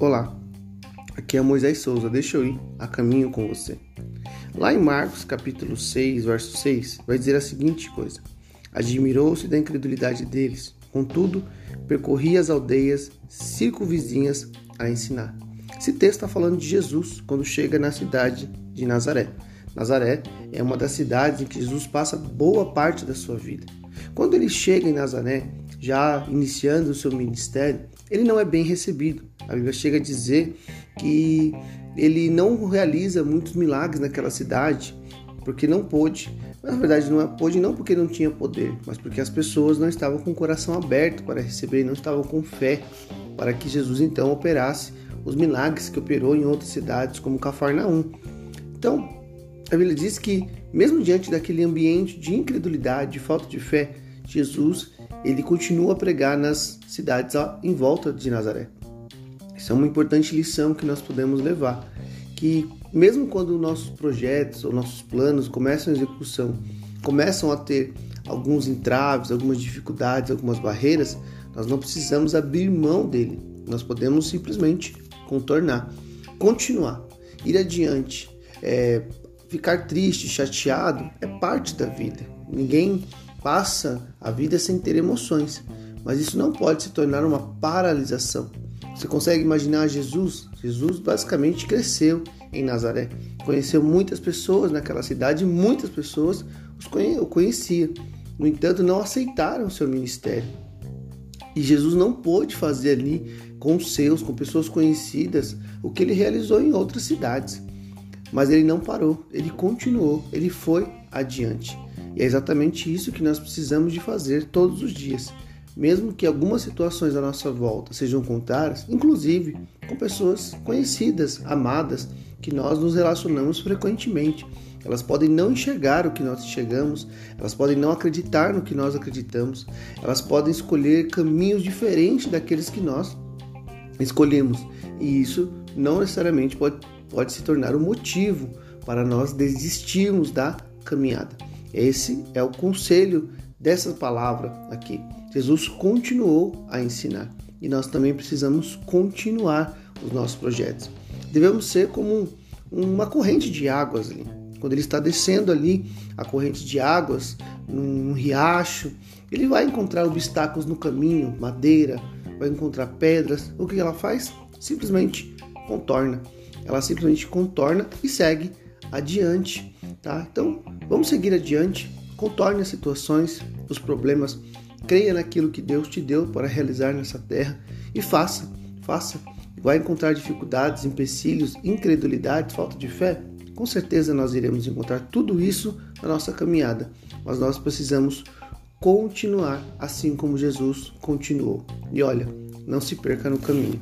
Olá, aqui é Moisés Souza, deixa eu ir a caminho com você. Lá em Marcos capítulo 6, verso 6, vai dizer a seguinte coisa: Admirou-se da incredulidade deles, contudo, percorria as aldeias circunvizinhas a ensinar. Esse texto está falando de Jesus quando chega na cidade de Nazaré. Nazaré é uma das cidades em que Jesus passa boa parte da sua vida. Quando ele chega em Nazaré, já iniciando o seu ministério, ele não é bem recebido. A Bíblia chega a dizer que ele não realiza muitos milagres naquela cidade porque não pôde. Na verdade, não é pôde não porque não tinha poder, mas porque as pessoas não estavam com o coração aberto para receber, não estavam com fé para que Jesus então operasse os milagres que operou em outras cidades como Cafarnaum. Então, a Bíblia diz que mesmo diante daquele ambiente de incredulidade, de falta de fé, Jesus ele continua a pregar nas cidades em volta de Nazaré. Isso é uma importante lição que nós podemos levar, que mesmo quando nossos projetos ou nossos planos começam a execução, começam a ter alguns entraves, algumas dificuldades, algumas barreiras, nós não precisamos abrir mão dele. Nós podemos simplesmente contornar, continuar, ir adiante. É, ficar triste, chateado é parte da vida. Ninguém passa a vida sem ter emoções, mas isso não pode se tornar uma paralisação. Você consegue imaginar Jesus? Jesus basicamente cresceu em Nazaré, conheceu muitas pessoas naquela cidade, muitas pessoas o conheciam. No entanto, não aceitaram seu ministério. E Jesus não pôde fazer ali com seus, com pessoas conhecidas, o que ele realizou em outras cidades. Mas ele não parou, ele continuou, ele foi adiante. E é exatamente isso que nós precisamos de fazer todos os dias. Mesmo que algumas situações à nossa volta sejam contrárias, inclusive com pessoas conhecidas, amadas, que nós nos relacionamos frequentemente. Elas podem não enxergar o que nós enxergamos, elas podem não acreditar no que nós acreditamos, elas podem escolher caminhos diferentes daqueles que nós escolhemos. E isso não necessariamente pode, pode se tornar um motivo para nós desistirmos da caminhada. Esse é o conselho dessa palavra aqui. Jesus continuou a ensinar e nós também precisamos continuar os nossos projetos. Devemos ser como uma corrente de águas ali. Quando ele está descendo ali a corrente de águas num riacho, ele vai encontrar obstáculos no caminho, madeira, vai encontrar pedras. O que ela faz? Simplesmente contorna. Ela simplesmente contorna e segue adiante, tá? Então, vamos seguir adiante, contorne as situações, os problemas, creia naquilo que Deus te deu para realizar nessa terra e faça, faça. Vai encontrar dificuldades, empecilhos, incredulidade, falta de fé? Com certeza nós iremos encontrar tudo isso na nossa caminhada, mas nós precisamos continuar assim como Jesus continuou. E olha, não se perca no caminho.